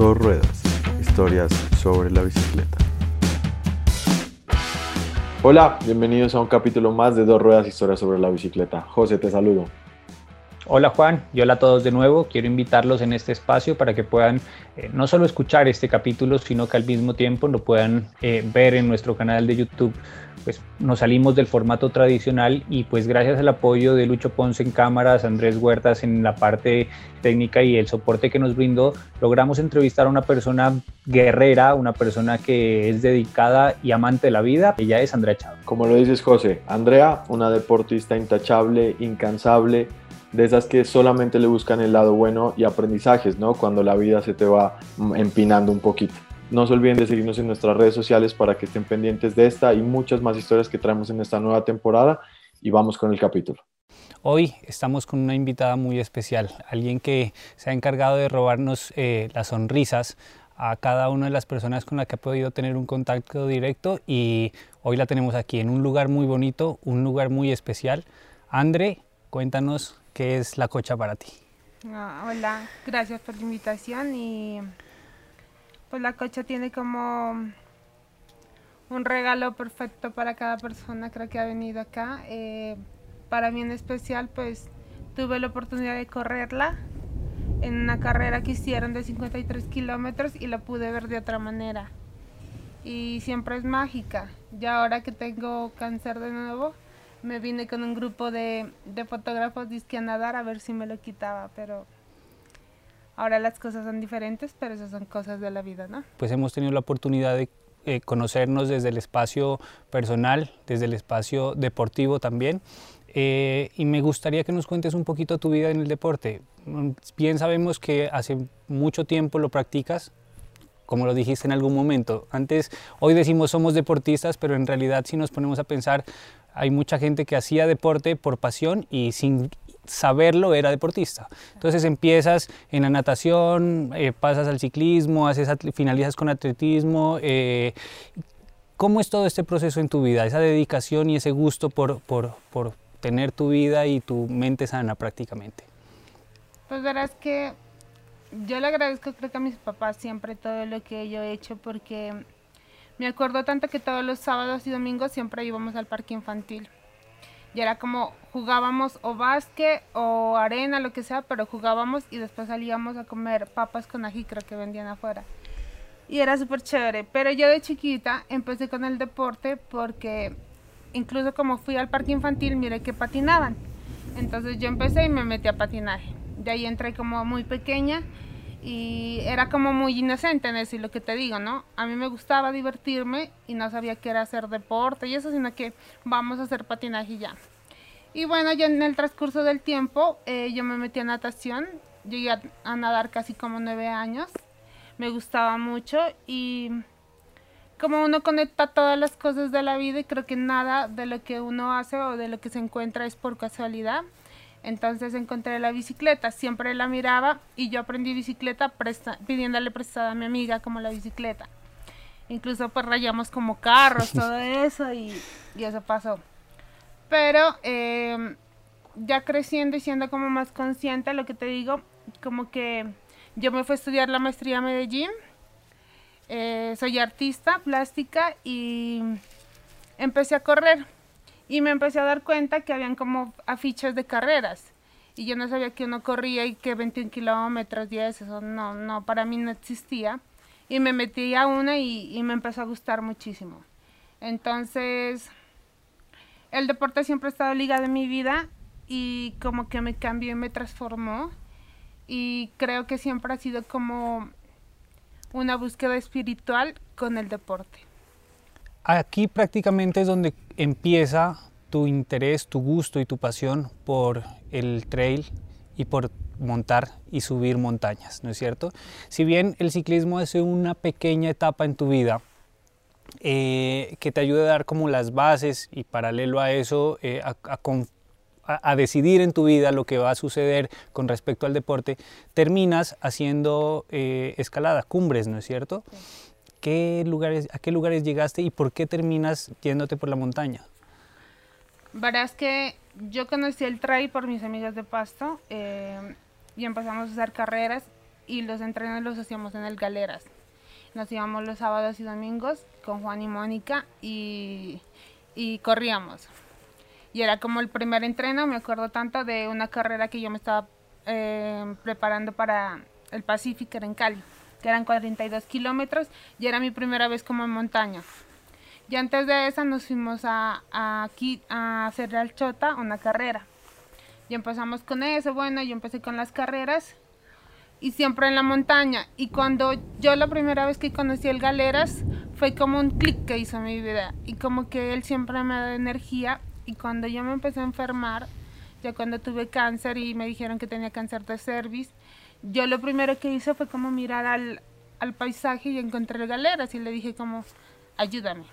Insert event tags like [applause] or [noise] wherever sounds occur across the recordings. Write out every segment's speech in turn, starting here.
Dos ruedas, historias sobre la bicicleta. Hola, bienvenidos a un capítulo más de Dos ruedas, historias sobre la bicicleta. José, te saludo. Hola Juan y hola a todos de nuevo. Quiero invitarlos en este espacio para que puedan eh, no solo escuchar este capítulo, sino que al mismo tiempo lo puedan eh, ver en nuestro canal de YouTube. Pues nos salimos del formato tradicional y pues gracias al apoyo de Lucho Ponce en cámaras, Andrés Huertas en la parte técnica y el soporte que nos brindó, logramos entrevistar a una persona guerrera, una persona que es dedicada y amante de la vida. Ella es Andrea Chávez. Como lo dices José, Andrea, una deportista intachable, incansable, de esas que solamente le buscan el lado bueno y aprendizajes, ¿no? Cuando la vida se te va empinando un poquito. No se olviden de seguirnos en nuestras redes sociales para que estén pendientes de esta y muchas más historias que traemos en esta nueva temporada y vamos con el capítulo. Hoy estamos con una invitada muy especial, alguien que se ha encargado de robarnos eh, las sonrisas a cada una de las personas con las que ha podido tener un contacto directo y hoy la tenemos aquí en un lugar muy bonito, un lugar muy especial. Andre, cuéntanos ¿Qué es la cocha para ti? Ah, hola, gracias por la invitación y pues la cocha tiene como un regalo perfecto para cada persona creo que ha venido acá. Eh, para mí en especial pues tuve la oportunidad de correrla en una carrera que hicieron de 53 kilómetros y la pude ver de otra manera. Y siempre es mágica. Ya ahora que tengo cáncer de nuevo, me vine con un grupo de, de fotógrafos disque a nadar a ver si me lo quitaba, pero ahora las cosas son diferentes, pero esas son cosas de la vida, ¿no? Pues hemos tenido la oportunidad de eh, conocernos desde el espacio personal, desde el espacio deportivo también. Eh, y me gustaría que nos cuentes un poquito tu vida en el deporte. Bien sabemos que hace mucho tiempo lo practicas, como lo dijiste en algún momento. Antes, hoy decimos somos deportistas, pero en realidad si nos ponemos a pensar, hay mucha gente que hacía deporte por pasión y sin saberlo era deportista. Entonces empiezas en la natación, eh, pasas al ciclismo, haces finalizas con atletismo. Eh, ¿Cómo es todo este proceso en tu vida? Esa dedicación y ese gusto por, por, por tener tu vida y tu mente sana prácticamente. Pues verás que yo le agradezco creo que a mis papás siempre todo lo que yo he hecho porque me acuerdo tanto que todos los sábados y domingos siempre íbamos al parque infantil. Y era como jugábamos o básquet o arena, lo que sea, pero jugábamos y después salíamos a comer papas con ají, creo que vendían afuera. Y era súper chévere. Pero yo de chiquita empecé con el deporte porque incluso como fui al parque infantil, miré que patinaban. Entonces yo empecé y me metí a patinaje. De ahí entré como muy pequeña y era como muy inocente en decir lo que te digo, ¿no? A mí me gustaba divertirme y no sabía qué era hacer deporte y eso, sino que vamos a hacer patinaje ya. Y bueno, ya en el transcurso del tiempo eh, yo me metí a natación, llegué a, a, nadar casi como nueve años, me gustaba mucho y como uno conecta todas las cosas de la vida y creo que nada de lo que uno hace o de lo que se encuentra es por casualidad. Entonces encontré la bicicleta, siempre la miraba y yo aprendí bicicleta pidiéndole prestada a mi amiga como la bicicleta. Incluso pues rayamos como carros, todo [laughs] eso y, eso pasó. Pero em, ya creciendo y siendo como más consciente, lo que te digo, como que yo me fui a estudiar la maestría a Medellín, eh, soy artista plástica y empecé a correr y me empecé a dar cuenta que habían como afiches de carreras. Y yo no sabía que uno corría y que 21 kilómetros, 10, eso no, no, para mí no existía. Y me metí a una y, me empezó a gustar muchísimo. Entonces, el deporte siempre ha estado ligado en mi vida y como que me cambió y me transformó. Y creo que siempre ha sido como una búsqueda espiritual con el deporte. Aquí prácticamente es donde empieza tu interés, tu gusto y tu pasión por el trail y por montar y subir montañas, ¿no es cierto? Si bien el ciclismo es una pequeña etapa en tu vida eh, que te ayuda a dar como las bases y paralelo a eso eh, a, decidir en tu vida lo que va a suceder con respecto al deporte, terminas haciendo eh, escalada, cumbres, ¿no es cierto? ¿Qué lugares, ¿A qué lugares llegaste y por qué terminas yéndote por la montaña? Verás que yo conocí el trail por mis amigas de Pasto eh, y empezamos a hacer carreras y los entrenos los hacíamos en el Galeras. Nos íbamos los sábados y domingos con Juan y Mónica y, y corríamos. Y era como el primer entreno, me acuerdo tanto de una carrera que yo me estaba eh, preparando para el Pacífico, en Cali, que eran 42 kilómetros y era mi primera vez como en montaña. Y antes de esa nos fuimos a, aquí a hacer al Chota una carrera. Y empezamos con eso, bueno, yo empecé con las carreras y siempre en la montaña. Y cuando yo la primera vez que conocí el Galeras fue como un clic que hizo mi vida. Y como que él siempre me da energía. Y cuando yo me empecé a enfermar, ya cuando tuve cáncer y me dijeron que tenía cáncer de cervix, yo lo primero que hice fue como mirar al, al paisaje y encontré Galeras y le dije como, ayúdame.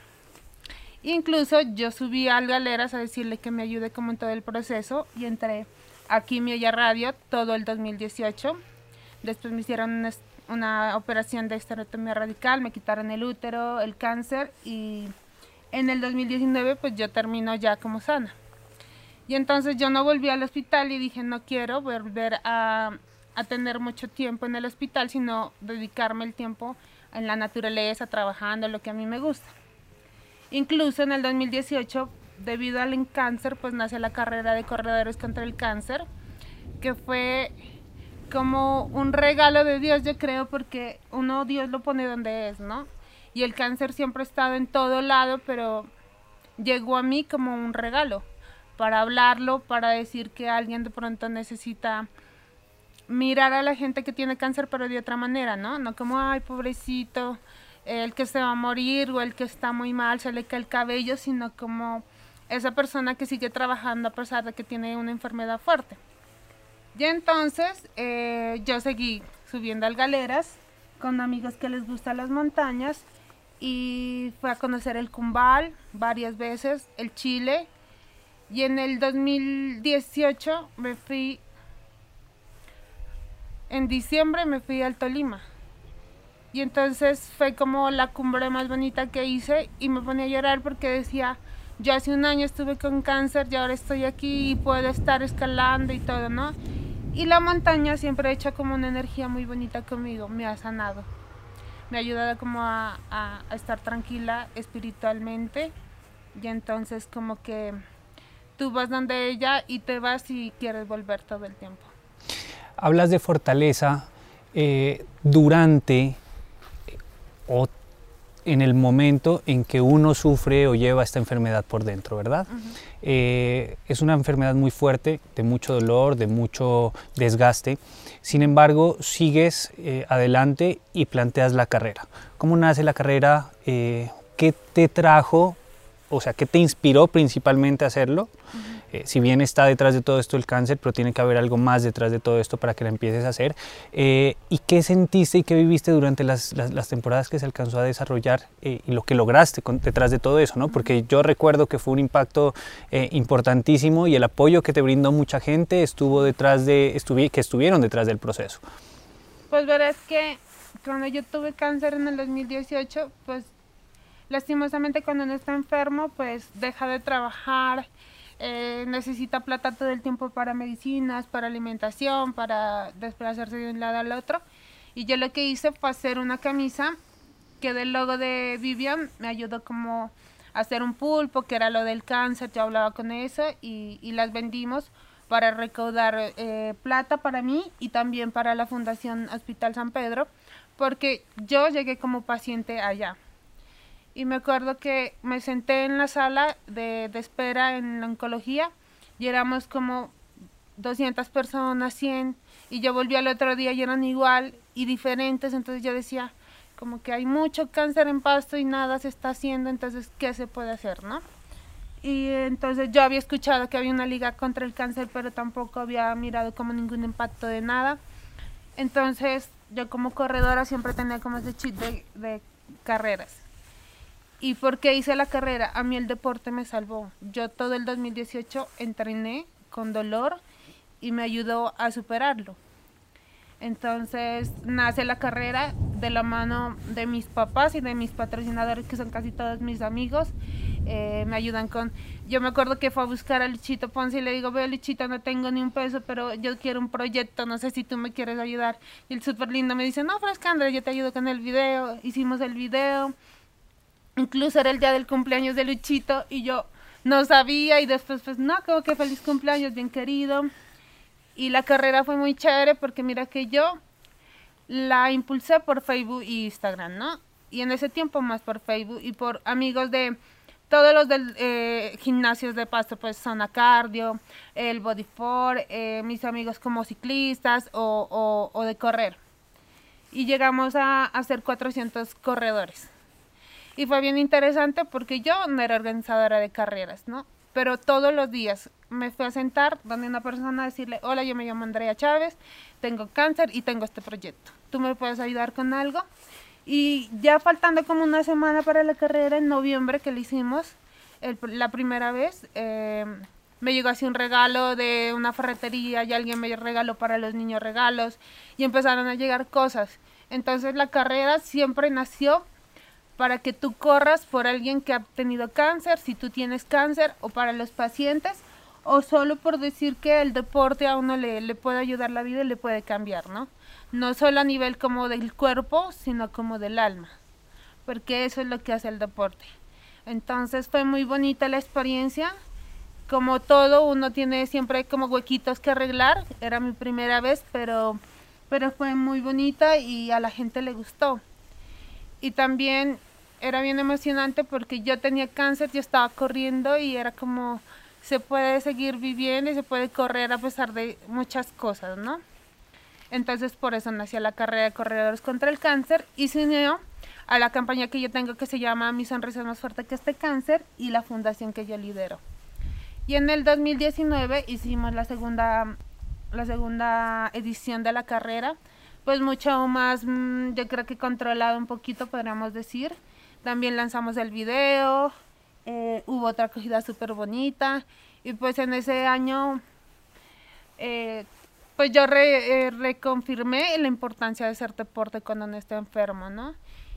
Incluso yo subí al Galeras a decirle que me ayude como en todo el proceso y entré aquí mi Radio todo el 2018. Después me hicieron una, una operación de esterotomía radical, me quitaron el útero, el cáncer y en el 2019 pues yo termino ya como sana. Y entonces yo no volví al hospital y dije, no quiero volver a, a tener mucho tiempo en el hospital, sino dedicarme el tiempo en la naturaleza, trabajando, lo que a mí me gusta. Incluso en el 2018, debido al cáncer, pues nace la carrera de corredores contra el cáncer, que fue como un regalo de Dios, yo creo, porque uno Dios lo pone donde es, ¿no? Y el cáncer siempre ha estado en todo lado, pero llegó a mí como un regalo para hablarlo, para decir que alguien de pronto necesita mirar a la gente que tiene cáncer, pero de otra manera, ¿no? No como, ay, pobrecito, el que se va a morir o el que está muy mal, se le cae el cabello, sino como esa persona que sigue trabajando a pesar de que tiene una enfermedad fuerte. Y entonces eh, yo seguí subiendo al galeras con amigos que les gustan las montañas y fue a conocer el Cumbal varias veces, el Chile, y en el 2018 me fui, en diciembre me fui al Tolima. Y entonces fue como la cumbre más bonita que hice y me ponía a llorar porque decía, yo hace un año estuve con cáncer y ahora estoy aquí y puedo estar escalando y todo, ¿no? Y la montaña siempre ha hecho como una energía muy bonita conmigo, me ha sanado. Me ha ayudado como a, a estar tranquila espiritualmente y entonces como que tú vas donde ella y te vas y quieres volver todo el tiempo. Hablas de fortaleza eh, durante o en el momento en que uno sufre o lleva esta enfermedad por dentro, ¿verdad? Eh, es una enfermedad muy fuerte, de mucho dolor, de mucho desgaste. Sin embargo, sigues eh, adelante y planteas la carrera. ¿Cómo nace la carrera? ¿Qué te trajo o sea, ¿qué te inspiró principalmente a hacerlo? Eh, si bien está detrás de todo esto el cáncer, pero tiene que haber algo más detrás de todo esto para que la empieces a hacer. Eh, ¿Y qué sentiste y qué viviste durante las, las, temporadas que se alcanzó a desarrollar eh, y lo que lograste detrás de todo eso? ¿no? Porque yo recuerdo que fue un impacto importantísimo y el apoyo que te brindó mucha gente estuvo detrás de, estuvi que estuvieron detrás del proceso. Pues verás que cuando yo tuve cáncer en el 2018, pues lastimosamente cuando uno está enfermo, pues deja de trabajar, eh, necesita plata todo el tiempo para medicinas, para alimentación, para desplazarse de un lado al otro. Y yo lo que hice fue hacer una camisa que del logo de Vivian me ayudó como a hacer un pulpo, que era lo del cáncer, yo hablaba con eso y, y las vendimos para recaudar eh, plata para mí y también para la Fundación Hospital San Pedro, porque yo llegué como paciente allá y me acuerdo que me senté en la sala de, espera en la oncología y éramos como 200 personas, 100, y yo volví al otro día y eran igual y diferentes, entonces yo decía, como que hay mucho cáncer en pasto y nada se está haciendo, entonces, ¿qué se puede hacer, no? Y entonces yo había escuchado que había una liga contra el cáncer, pero tampoco había mirado como ningún impacto de nada. Entonces, yo como corredora siempre tenía como ese chip de carreras. ¿Y por qué hice la carrera? A mí el deporte me salvó. Yo todo el 2018 entrené con dolor y me ayudó a superarlo. Entonces nace la carrera de la mano de mis papás y de mis patrocinadores, que son casi todos mis amigos. eh, me ayudan con... Yo me acuerdo que fue a buscar a Luchito Ponce y le digo, veo Luchito, no tengo ni un peso, pero yo quiero un proyecto, no sé si tú me quieres ayudar. Y el súper lindo me dice, no, Fresca Andrés, yo te ayudo con el video. Hicimos el video. Incluso era el día del cumpleaños de Luchito y yo no sabía y después pues no, como que feliz cumpleaños, bien querido. Y la carrera fue muy chévere porque mira que yo la impulsé por Facebook e Instagram, ¿no? Y en ese tiempo más por Facebook y por amigos de todos los del eh, gimnasios de pasto, pues Zona Cardio, el Body for, eh, mis amigos como ciclistas o, o, de correr. Y llegamos a, hacer 400 corredores. Y fue bien interesante porque yo no era organizadora de carreras, ¿no? Pero todos los días me fui a sentar donde una persona a decirle, hola, yo me llamo Andrea Chávez, tengo cáncer y tengo este proyecto. ¿Tú me puedes ayudar con algo? Y ya faltando como una semana para la carrera, en noviembre que le hicimos, la primera vez, em, me llegó así un regalo de una ferretería y alguien me regaló para los niños regalos y empezaron a llegar cosas. Entonces la carrera siempre nació para que tú corras por alguien que ha tenido cáncer, si tú tienes cáncer, o para los pacientes, o solo por decir que el deporte a uno le, le puede ayudar la vida y le puede cambiar, ¿no? no solo a nivel como del cuerpo, sino como del alma, porque eso es lo que hace el deporte. Entonces fue muy bonita la experiencia. Como todo, uno tiene siempre como huequitos que arreglar. Era mi primera vez, pero, pero fue muy bonita y a la gente le gustó. Y también era bien emocionante porque yo tenía cáncer, yo estaba corriendo y era como se puede seguir viviendo y se puede correr a pesar de muchas cosas, ¿no? Entonces por eso nació la carrera de corredores contra el cáncer y se unió a la campaña que yo tengo que se llama Mi sonrisa es más fuerte que este cáncer y la fundación que yo lidero. Y en el 2019 hicimos la segunda, la segunda edición de la carrera, pues mucho más, mm, yo creo que controlado un poquito, podríamos decir. También lanzamos el video, eh, hubo otra acogida súper bonita y pues en ese año eh, pues yo eh, reconfirmé la importancia de hacer deporte cuando uno está enfermo, ¿no?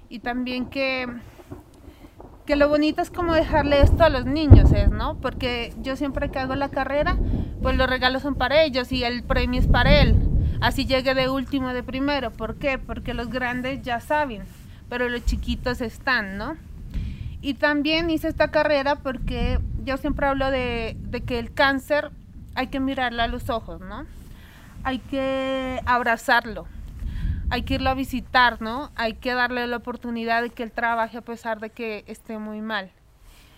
Y también que, que lo bonito es como dejarle esto a los niños, ¿es, ¿no? Porque yo siempre que hago la carrera, pues los regalos son para ellos y el premio es para él. Así llegue de último, de primero. ¿Por qué? Porque los grandes ya saben, pero los chiquitos están, ¿no? Y también hice esta carrera porque yo siempre hablo de, de que el cáncer hay que mirarle a los ojos, ¿no? hay que abrazarlo, hay que irlo a visitar, ¿no? Hay que darle la oportunidad de que él trabaje a pesar de que esté muy mal.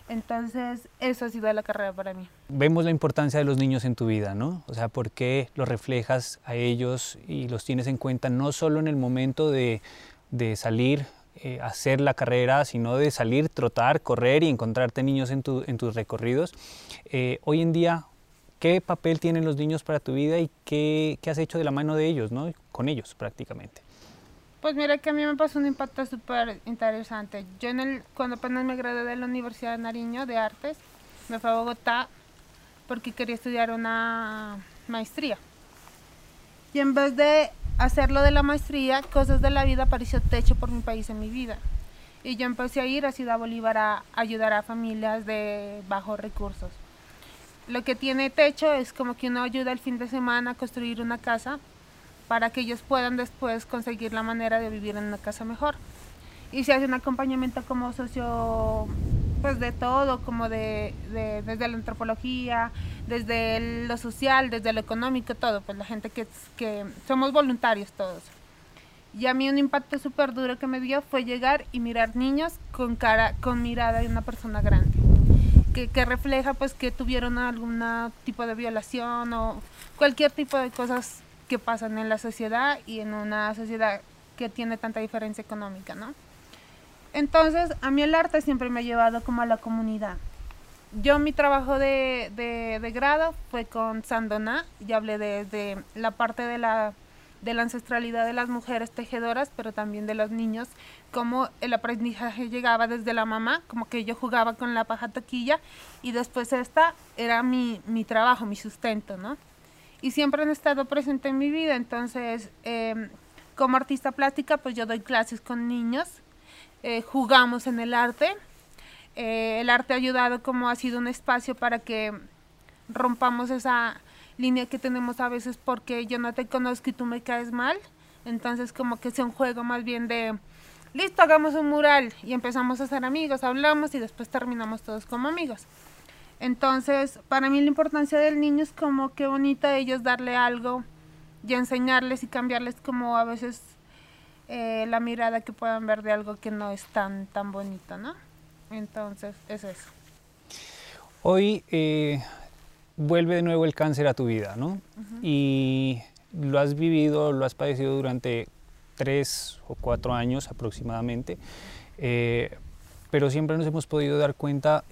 Entonces, eso ha sido la carrera para mí. Vemos la importancia de los niños en tu vida, ¿no? O sea, ¿por qué los reflejas a ellos y los tienes en cuenta no solo en el momento de salir eh, hacer la carrera, sino de salir, trotar, correr y encontrarte niños en, tu, en tus recorridos. Eh, hoy en día, ¿Qué papel tienen los niños para tu vida y qué, qué has hecho de la mano de ellos, ¿no? con ellos prácticamente? Pues mira que a mí me pasó un impacto súper interesante. Yo en el, cuando apenas me gradué de la Universidad de Nariño de Artes, me fui a Bogotá porque quería estudiar una maestría. Y en vez de hacerlo de la maestría, cosas de la vida apareció techo por mi país en mi vida. Y yo empecé a ir a Ciudad Bolívar a ayudar a familias de bajos recursos. Lo que tiene techo es como que uno ayuda el fin de semana a construir una casa para que ellos puedan después conseguir la manera de vivir en una casa mejor. Y se hace un acompañamiento como socio, pues de todo, como de, desde la antropología, desde lo social, desde lo económico, todo, pues la gente que, que somos voluntarios todos. Y a mí un impacto súper duro que me dio fue llegar y mirar niños con cara, con mirada de una persona grande que, refleja pues que tuvieron algún tipo de violación o cualquier tipo de cosas que pasan en la sociedad y en una sociedad que tiene tanta diferencia económica, ¿no? Entonces, a mí el arte siempre me ha llevado como a la comunidad. Yo mi trabajo de, de, grado fue con Sandoná, y hablé de la parte de la de la ancestralidad de las mujeres tejedoras, pero también de los niños, como el aprendizaje llegaba desde la mamá, como que yo jugaba con la paja toquilla y después esta era mi, mi trabajo, mi sustento, ¿no? Y siempre han estado presentes en mi vida, entonces em, como artista plástica pues yo doy clases con niños, eh, jugamos en el arte, Eh, el arte ha ayudado como ha sido un espacio para que rompamos esa línea que tenemos a veces porque yo no te conozco y tú me caes mal. Entonces como que sea un juego más bien de, listo, hagamos un mural y empezamos a ser amigos, hablamos y después terminamos todos como amigos. Entonces, para mí la importancia del niño es como que bonito a ellos darle algo y enseñarles y cambiarles como a veces eh, la mirada que puedan ver de algo que no es tan, tan bonito, ¿no? Entonces, es eso. Hoy eh, vuelve de nuevo el cáncer a tu vida, ¿no? Y lo has vivido, lo has padecido durante tres o cuatro años aproximadamente, eh, pero siempre nos hemos podido dar cuenta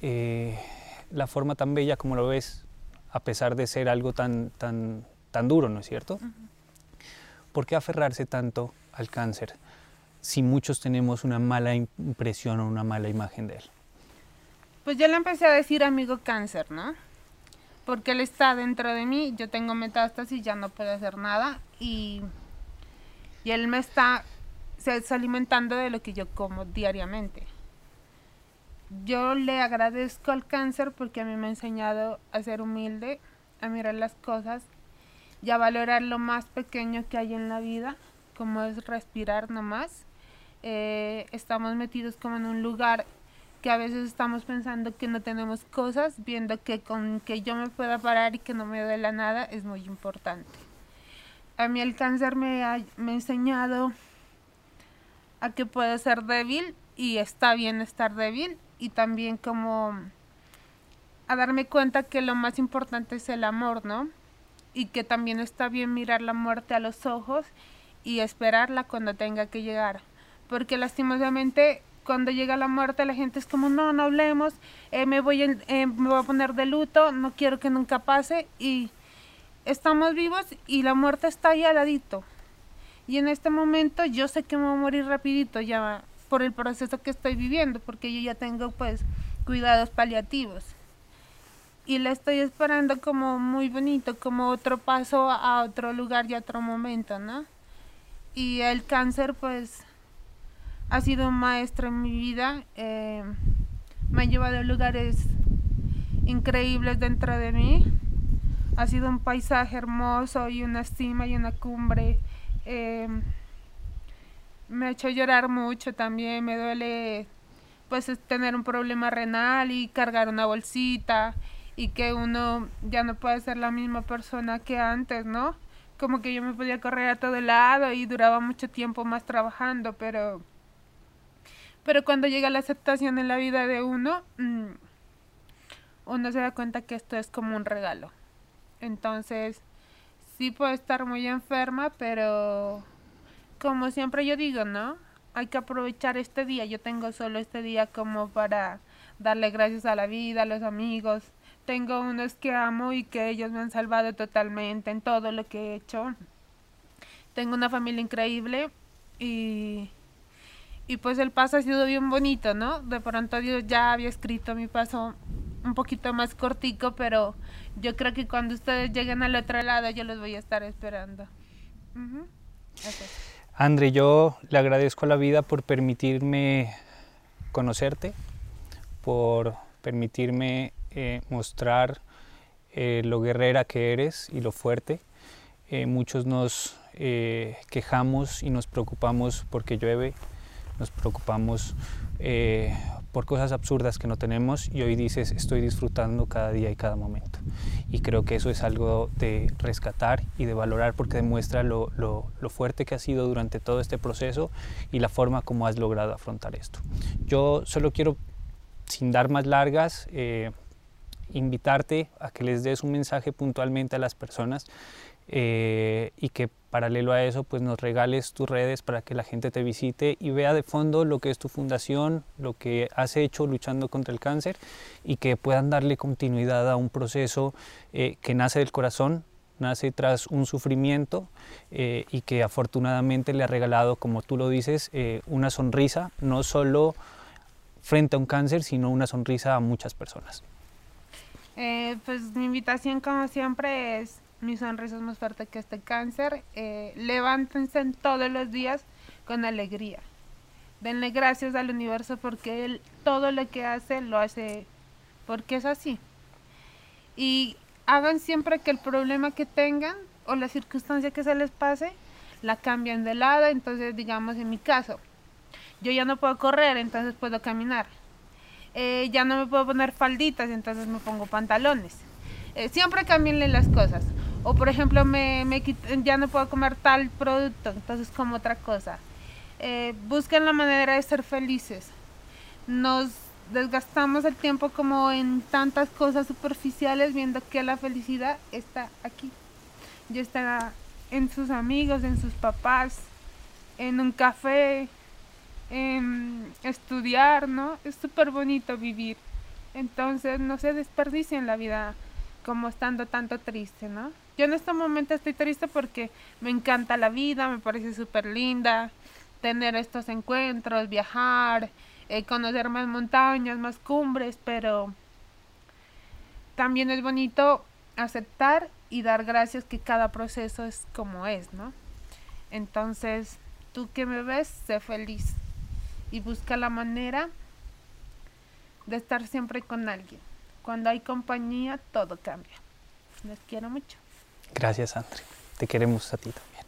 la forma tan bella como lo ves, a pesar de ser algo tan, tan, tan duro, ¿no es cierto? ¿Por qué aferrarse tanto al cáncer si muchos tenemos una mala impresión o una mala imagen de él? Pues yo le empecé a decir amigo cáncer, ¿no? Porque él está dentro de mí, yo tengo metástasis, ya no puedo hacer nada y, y él me está, se alimentando de lo que yo como diariamente. Yo le agradezco al cáncer porque a mí me ha enseñado a ser humilde, a mirar las cosas y a valorar lo más pequeño que hay en la vida, como es respirar nomás. Eh, estamos metidos como en un lugar que a veces estamos pensando que no tenemos cosas, viendo que con que yo me pueda parar y que no me duela nada es muy importante. A mí el cáncer me ha, me ha enseñado a que puedo ser débil y está bien estar débil y también como a darme cuenta que lo más importante es el amor, ¿no? y que también está bien mirar la muerte a los ojos y esperarla cuando tenga que llegar. Porque lastimosamente cuando llega la muerte la gente es como, no, no hablemos, eh, me, voy eh, me voy a poner de luto, no quiero que nunca pase y estamos vivos y la muerte está ahí al ladito. Y en este momento yo sé que me voy a morir rapidito ya por el proceso que estoy viviendo, porque yo ya tengo pues cuidados paliativos y la estoy esperando como muy bonito, como otro paso a otro lugar y a otro momento, ¿no? Y el cáncer pues ha sido maestro en mi vida, eh, me ha llevado a lugares increíbles dentro de mí, ha sido un paisaje hermoso y una cima y una cumbre. Eh, me ha hecho llorar mucho también, me duele pues tener un problema renal y cargar una bolsita y que uno ya no puede ser la misma persona que antes, ¿no? Como que yo me podía correr a todo lado y duraba mucho tiempo más trabajando, pero pero cuando llega la aceptación en la vida de uno, mm, uno se da cuenta que esto es como un regalo. Entonces, sí puedo estar muy enferma, pero como siempre yo digo, ¿no? Hay que aprovechar este día. Yo tengo solo este día como para darle gracias a la vida, a los amigos, tengo unos que amo y que ellos me han salvado totalmente en todo lo que he hecho. Tengo una familia increíble y, y pues el paso ha sido bien bonito, ¿no? De pronto Dios ya había escrito mi paso un poquito más cortico, pero yo creo que cuando ustedes lleguen al otro lado yo los voy a estar esperando. Andre, yo le agradezco a la vida por permitirme conocerte, por permitirme eh, mostrar eh, lo guerrera que eres y lo fuerte. Eh, muchos nos quejamos y nos preocupamos porque llueve, nos preocupamos por cosas absurdas que no tenemos y hoy dices estoy disfrutando cada día y cada momento. Y creo que eso es algo de rescatar y de valorar porque demuestra lo, lo, lo fuerte que has sido durante todo este proceso y la forma como has logrado afrontar esto. Yo solo quiero, sin dar más largas, invitarte a que les des un mensaje puntualmente a las personas eh, y que paralelo a eso pues nos regales tus redes para que la gente te visite y vea de fondo lo que es tu fundación, lo que has hecho luchando contra el cáncer y que puedan darle continuidad a un proceso eh, que nace del corazón, nace tras un sufrimiento eh, y que afortunadamente le ha regalado, como tú lo dices, una sonrisa, no solo frente a un cáncer, sino una sonrisa a muchas personas. Eh, pues mi invitación como siempre es mi sonrisa es más fuerte que este cáncer. Eh, levántense todos los días con alegría. Denle gracias al universo porque él todo lo que hace lo hace porque es así. Y hagan siempre que el problema que tengan o la circunstancia que se les pase, la cambian de lado. Entonces, digamos, en mi caso, yo ya no puedo correr, entonces puedo caminar. Eh, ya no me puedo poner falditas, entonces me pongo pantalones. Eh, siempre cambienle las cosas. O por ejemplo, me, me ya no puedo comer tal producto, entonces como otra cosa. Eh, busquen la manera de ser felices. Nos desgastamos el tiempo como en tantas cosas superficiales viendo que la felicidad está aquí. Ya está en sus amigos, en sus papás, en un café, en estudiar, ¿no? Es súper bonito vivir. Entonces no se desperdicien la vida como estando tanto triste, ¿no? Yo en este momento estoy triste porque me encanta la vida, me parece súper linda tener estos encuentros, viajar, eh, conocer más montañas, más cumbres, pero también es bonito aceptar y dar gracias que cada proceso es como es, ¿no? Entonces, tú que me ves, sé feliz y busca la manera de estar siempre con alguien. Cuando hay compañía, todo cambia. Les quiero mucho. Gracias, André. Te queremos a ti también.